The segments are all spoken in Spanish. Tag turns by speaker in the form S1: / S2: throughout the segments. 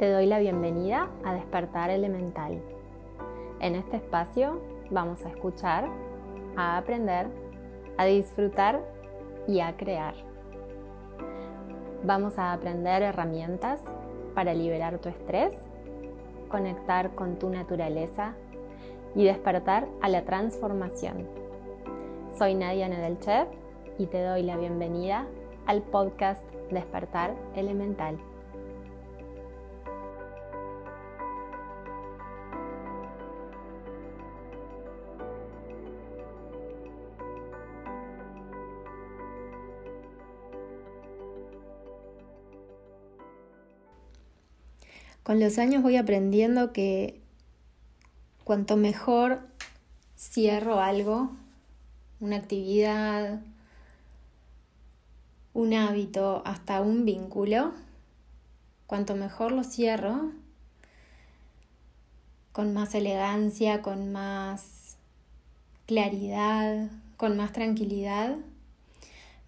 S1: Te doy la bienvenida a Despertar Elemental. En este espacio vamos a escuchar, a aprender, a disfrutar y a crear. Vamos a aprender herramientas para liberar tu estrés, conectar con tu naturaleza y despertar a la transformación. Soy Nadia Nedelchev y te doy la bienvenida al podcast Despertar Elemental.
S2: Con los años voy aprendiendo que cuanto mejor cierro algo, una actividad, un hábito, hasta un vínculo, cuanto mejor lo cierro, con más elegancia, con más claridad, con más tranquilidad,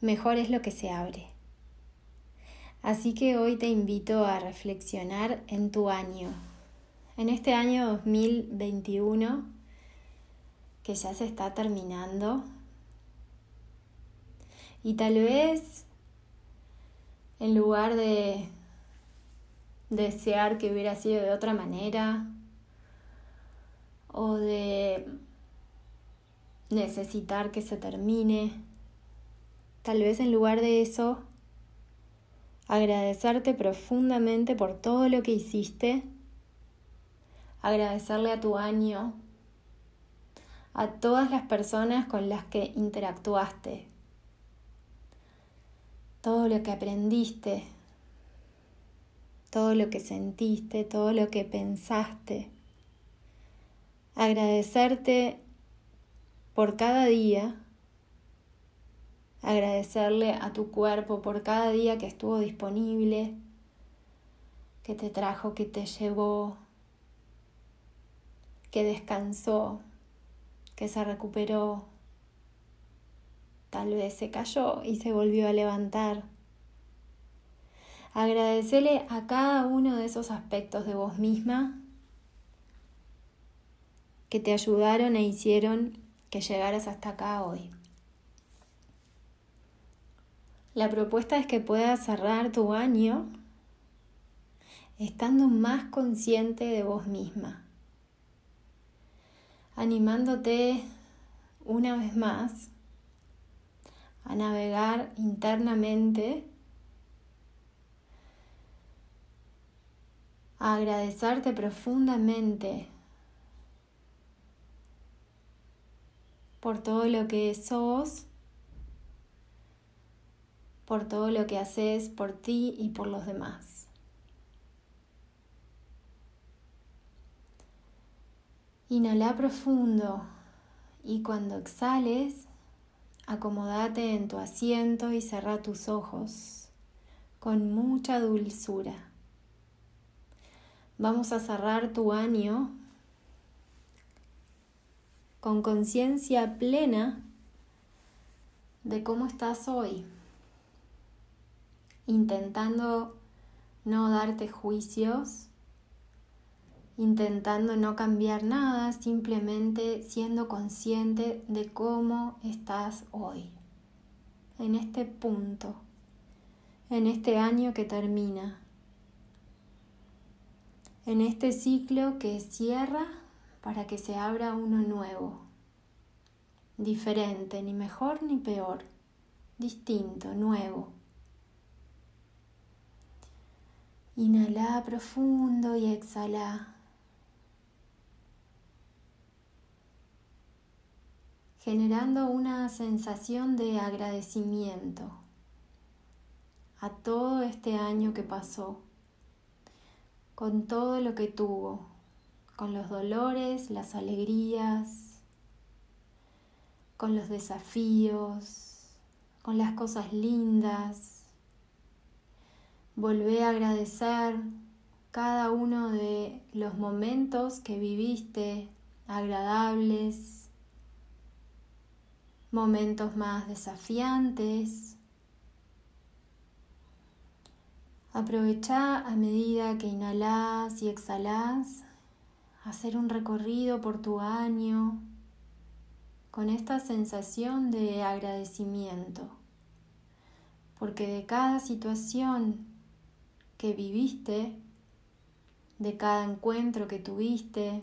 S2: mejor es lo que se abre. Así que hoy te invito a reflexionar en tu año, en este año 2021 que ya se está terminando. Y tal vez en lugar de desear que hubiera sido de otra manera o de necesitar que se termine, tal vez en lugar de eso agradecerte profundamente por todo lo que hiciste, agradecerle a tu año, a todas las personas con las que interactuaste, todo lo que aprendiste, todo lo que sentiste, todo lo que pensaste. Agradecerte por cada día agradecerle a tu cuerpo por cada día que estuvo disponible, que te trajo, que te llevó, que descansó, que se recuperó, tal vez se cayó y se volvió a levantar. Agradecerle a cada uno de esos aspectos de vos misma que te ayudaron e hicieron que llegaras hasta acá hoy. La propuesta es que puedas cerrar tu año estando más consciente de vos misma, animándote una vez más a navegar internamente, a agradecerte profundamente por todo lo que sos por todo lo que haces por ti y por los demás. Inhala profundo y cuando exhales, acomódate en tu asiento y cerra tus ojos con mucha dulzura. Vamos a cerrar tu año con conciencia plena de cómo estás hoy intentando no darte juicios, intentando no cambiar nada, simplemente siendo consciente de cómo estás hoy, en este punto, en este año que termina, en este ciclo que cierra para que se abra uno nuevo, diferente, ni mejor ni peor, distinto, nuevo. Inhala profundo y exhala. Generando una sensación de agradecimiento a todo este año que pasó, con todo lo que tuvo, con los dolores, las alegrías, con los desafíos, con las cosas lindas, Volvé a agradecer cada uno de los momentos que viviste, agradables, momentos más desafiantes. Aprovecha a medida que inhalas y exhalas hacer un recorrido por tu año con esta sensación de agradecimiento, porque de cada situación que viviste, de cada encuentro que tuviste,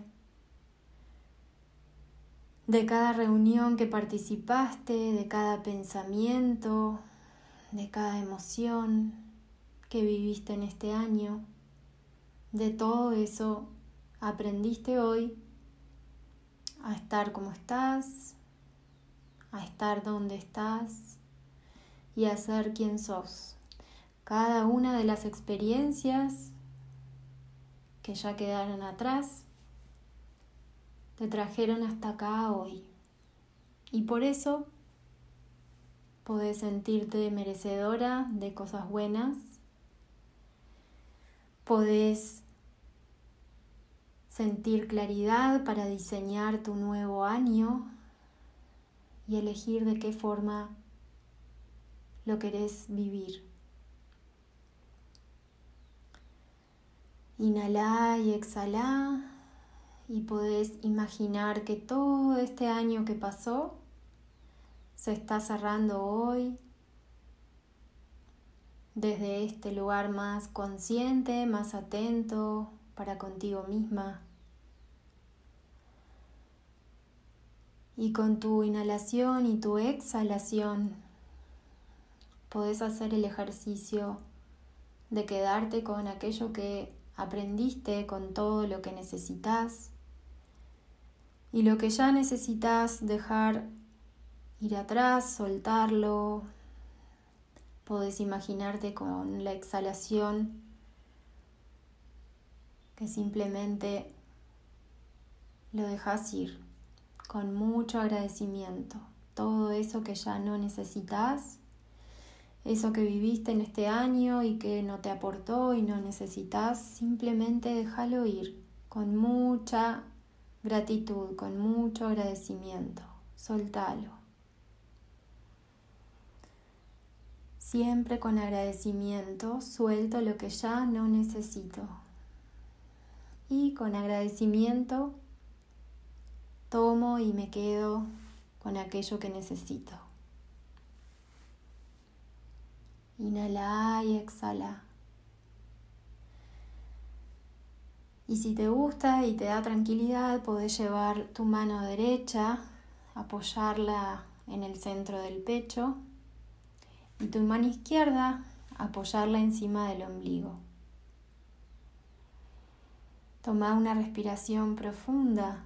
S2: de cada reunión que participaste, de cada pensamiento, de cada emoción que viviste en este año, de todo eso aprendiste hoy a estar como estás, a estar donde estás y a ser quien sos. Cada una de las experiencias que ya quedaron atrás te trajeron hasta acá hoy. Y por eso podés sentirte merecedora de cosas buenas, podés sentir claridad para diseñar tu nuevo año y elegir de qué forma lo querés vivir. Inhala y exhala y podés imaginar que todo este año que pasó se está cerrando hoy desde este lugar más consciente, más atento para contigo misma. Y con tu inhalación y tu exhalación podés hacer el ejercicio de quedarte con aquello que aprendiste, con todo lo que necesitas y lo que ya necesitas dejar ir atrás, soltarlo. Podés imaginarte con la exhalación que simplemente lo dejas ir con mucho agradecimiento. Todo eso que ya no necesitas, eso que viviste en este año y que no te aportó y no necesitas, simplemente déjalo ir con mucha gratitud, con mucho agradecimiento. Soltalo. Siempre con agradecimiento suelto lo que ya no necesito. Y con agradecimiento tomo y me quedo con aquello que necesito. Inhala y exhala. Y si te gusta y te da tranquilidad, podés llevar tu mano derecha, apoyarla en el centro del pecho y tu mano izquierda apoyarla encima del ombligo. Toma una respiración profunda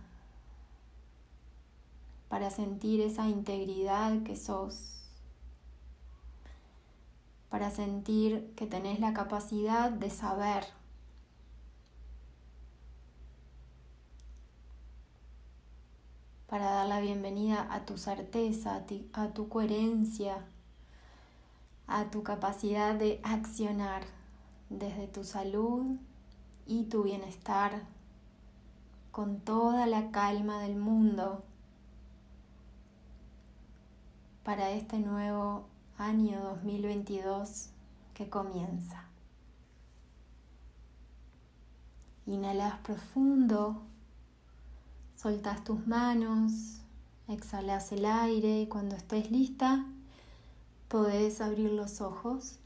S2: para sentir esa integridad que sos, para sentir que tenés la capacidad de saber. para dar la bienvenida a tu certeza, a, ti, a tu coherencia, a tu capacidad de accionar desde tu salud y tu bienestar con toda la calma del mundo para este nuevo año 2022 que comienza. Inhalas profundo, soltas tus manos, exhalas el aire y cuando estés lista podés abrir los ojos.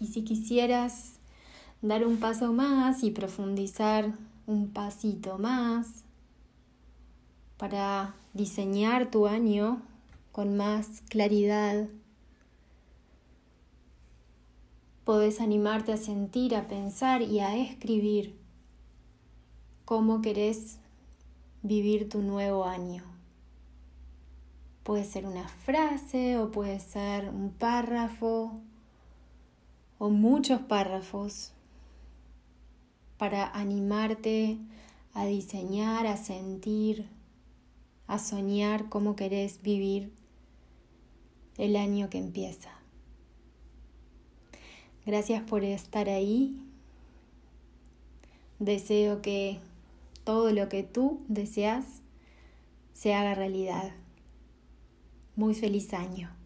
S2: Y si quisieras dar un paso más y profundizar un pasito más para diseñar tu año con más claridad. Podés animarte a sentir, a pensar y a escribir cómo querés vivir tu nuevo año. Puede ser una frase o puede ser un párrafo o muchos párrafos para animarte a diseñar, a sentir, a soñar cómo querés vivir el año que empieza. Gracias por estar ahí. Deseo que todo lo que tú deseas se haga realidad. Muy feliz año.